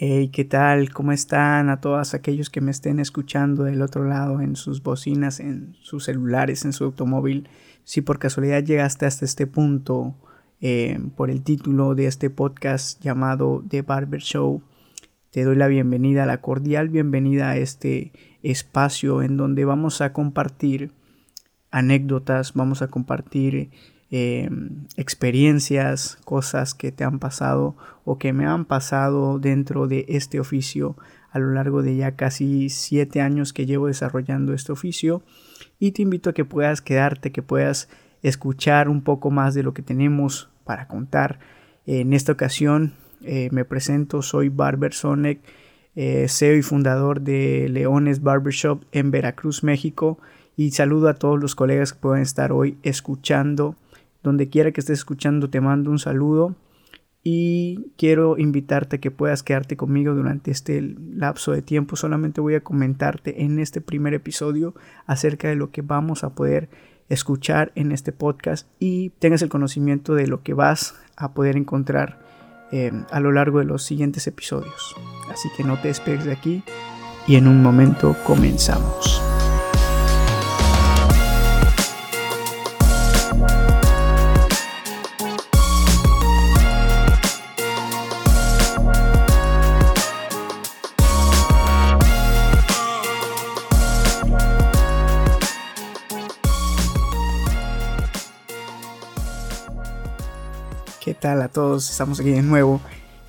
Hey, ¿qué tal? ¿Cómo están? A todos aquellos que me estén escuchando del otro lado en sus bocinas, en sus celulares, en su automóvil. Si por casualidad llegaste hasta este punto eh, por el título de este podcast llamado The Barber Show, te doy la bienvenida, la cordial bienvenida a este espacio en donde vamos a compartir anécdotas, vamos a compartir Em, experiencias, cosas que te han pasado o que me han pasado dentro de este oficio a lo largo de ya casi siete años que llevo desarrollando este oficio y te invito a que puedas quedarte, que puedas escuchar un poco más de lo que tenemos para contar. En esta ocasión eh, me presento, soy Barber Sonic, eh, CEO y fundador de Leones Barbershop en Veracruz, México y saludo a todos los colegas que puedan estar hoy escuchando donde quiera que estés escuchando, te mando un saludo y quiero invitarte a que puedas quedarte conmigo durante este lapso de tiempo. Solamente voy a comentarte en este primer episodio acerca de lo que vamos a poder escuchar en este podcast y tengas el conocimiento de lo que vas a poder encontrar eh, a lo largo de los siguientes episodios. Así que no te despegues de aquí y en un momento comenzamos. ¿Qué tal a todos? Estamos aquí de nuevo.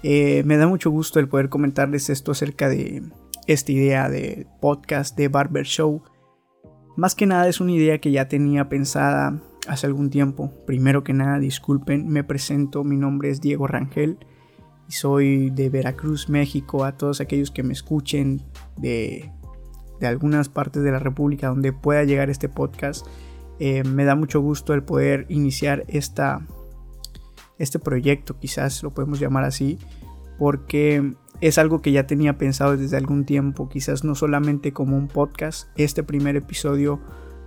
Eh, me da mucho gusto el poder comentarles esto acerca de esta idea de podcast de Barber Show. Más que nada es una idea que ya tenía pensada hace algún tiempo. Primero que nada, disculpen, me presento, mi nombre es Diego Rangel y soy de Veracruz, México. A todos aquellos que me escuchen de, algunas partes de la República donde pueda llegar este podcast, eh, me da mucho gusto el poder iniciar esta este proyecto, quizás lo podemos llamar así, porque es algo que ya tenía pensado desde algún tiempo, quizás no solamente como un podcast, este primer episodio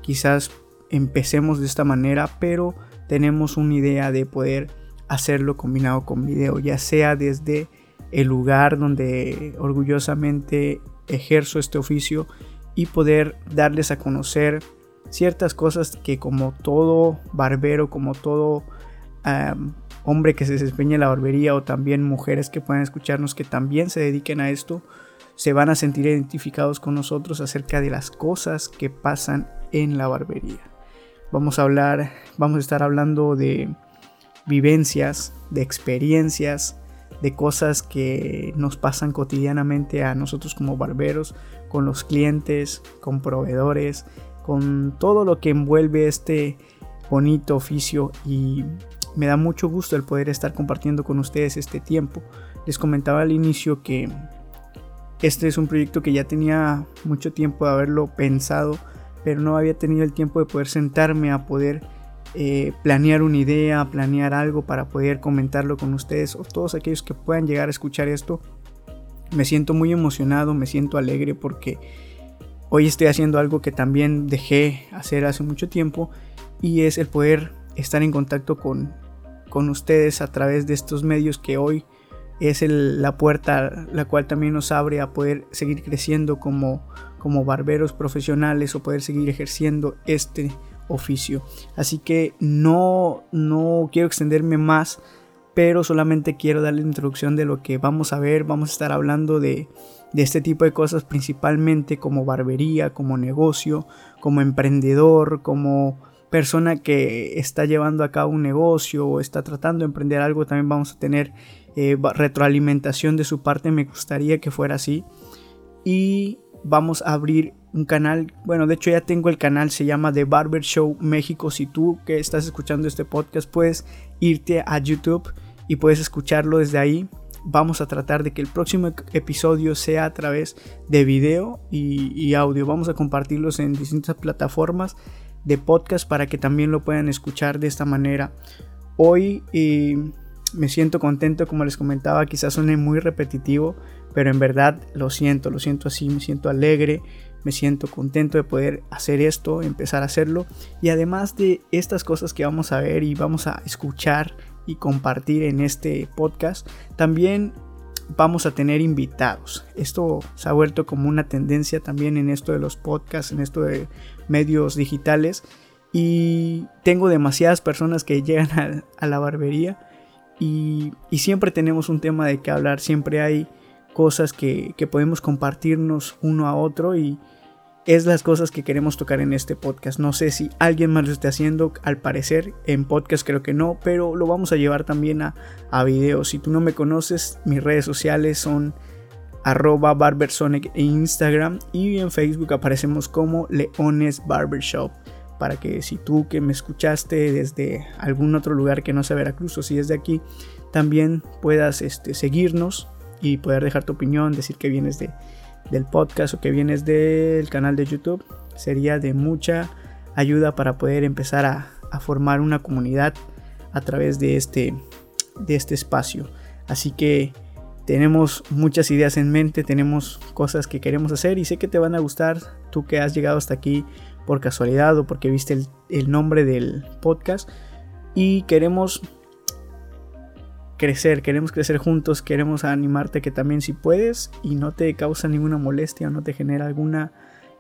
quizás empecemos de esta manera, pero tenemos una idea de poder hacerlo combinado con video, ya sea desde el lugar donde orgullosamente ejerzo este oficio y poder darles a conocer ciertas cosas que como todo barbero, como todo hombre que se desempeña en la barbería o también mujeres que puedan escucharnos que también se dediquen a esto, se van a sentir identificados con nosotros acerca de las cosas que pasan en la barbería. Vamos a hablar, vamos a estar hablando de vivencias, de experiencias, de cosas que nos pasan cotidianamente a nosotros como barberos, con los clientes, con proveedores, con todo lo que envuelve este bonito oficio y me da mucho gusto el poder estar compartiendo con ustedes este tiempo. Les comentaba al inicio que este es un proyecto que ya tenía mucho tiempo de haberlo pensado, pero no había tenido el tiempo de poder sentarme a poder eh, planear una idea, planear algo para poder comentarlo con ustedes o todos aquellos que puedan llegar a escuchar esto. Me siento muy emocionado, me siento alegre porque hoy estoy haciendo algo que también dejé hacer hace mucho tiempo y es el poder estar en contacto con con ustedes a través de estos medios que hoy es la puerta la cual también nos abre a poder seguir creciendo como, como barberos profesionales o poder seguir ejerciendo este oficio. Así que no, no quiero extenderme más, pero solamente quiero darle la introducción de lo que vamos a ver. Vamos a estar hablando de, de este tipo de cosas principalmente como barbería, como negocio, como emprendedor, como persona que está llevando a cabo un negocio o está tratando de emprender algo, también vamos a tener eh, retroalimentación de su parte, me gustaría que fuera así. Y vamos a abrir un canal, bueno, de hecho ya tengo el canal, se llama The Barber Show México. Si tú que estás escuchando este podcast puedes irte a YouTube y puedes escucharlo desde ahí. Vamos a tratar de que el próximo episodio sea a través de video y, y audio. Vamos a compartirlos en distintas plataformas de podcast para que también lo puedan escuchar de esta manera. Hoy eh, me siento contento, como les comentaba, quizás suene muy repetitivo, pero en verdad lo siento, lo siento así, me siento alegre, me siento contento de poder hacer esto, empezar a hacerlo. Y además de estas cosas que vamos a ver y vamos a escuchar y compartir en este podcast, también vamos a tener invitados. Esto se ha vuelto como una tendencia también en esto de los podcasts, en esto de medios digitales. Y tengo demasiadas personas que llegan a, la barbería y, siempre tenemos un tema de que hablar, siempre hay cosas que, que podemos compartirnos uno a otro y, es las cosas que queremos tocar en este podcast. No sé si alguien más lo esté haciendo, al parecer en podcast creo que no, pero lo vamos a llevar también a, a videos. Si tú no me conoces, mis redes sociales son arroba barbersonic en Instagram y en Facebook aparecemos como Leones Barbershop. Para que si tú que me escuchaste desde algún otro lugar que no sea Veracruz o si es de aquí, también puedas este, seguirnos y poder dejar tu opinión, decir que vienes de, del podcast o que vienes del canal de YouTube sería de mucha ayuda para poder empezar a, formar una comunidad a través de este, de este espacio. Así que tenemos muchas ideas en mente, tenemos cosas que queremos hacer y sé que te van a gustar. Tú que has llegado hasta aquí por casualidad o porque viste el, el nombre del podcast y queremos crecer, queremos crecer juntos, queremos animarte que también si puedes y no te causa ninguna molestia o no te genera alguna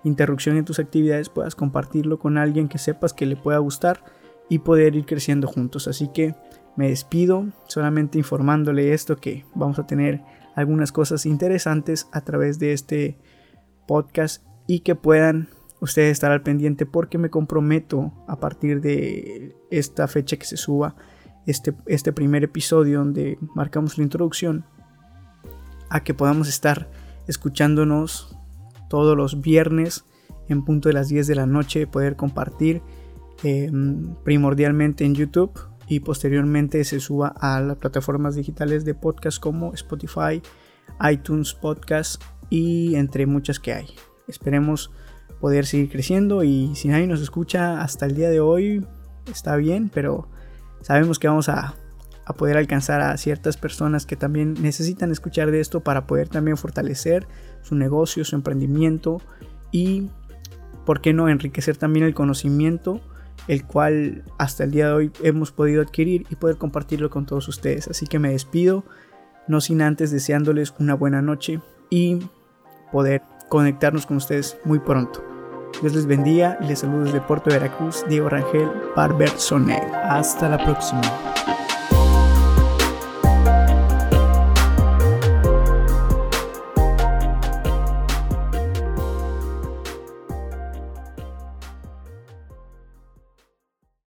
interrupción en tus actividades, puedas compartirlo con alguien que sepas que le pueda gustar y poder ir creciendo juntos. Así que me despido solamente informándole esto que vamos a tener algunas cosas interesantes a través de este podcast y que puedan ustedes estar al pendiente porque me comprometo a partir de esta fecha que se suba este, este primer episodio donde marcamos la introducción a que podamos estar escuchándonos todos los viernes en punto de las 10 de la noche, poder compartir em, primordialmente en YouTube y posteriormente se suba a las plataformas digitales de podcast como Spotify, iTunes Podcast y entre muchas que hay. Esperemos poder seguir creciendo y si nadie nos escucha hasta el día de hoy está bien, pero sabemos que vamos a, poder alcanzar a ciertas personas que también necesitan escuchar de esto para poder también fortalecer su negocio, su emprendimiento y, ¿por qué no?, enriquecer también el conocimiento, el cual hasta el día de hoy hemos podido adquirir y poder compartirlo con todos ustedes. Así que me despido, no sin antes deseándoles una buena noche y poder conectarnos con ustedes muy pronto. Dios les bendiga y les saludo desde Puerto Veracruz, Diego Rangel, Barber Sonel. Hasta la próxima.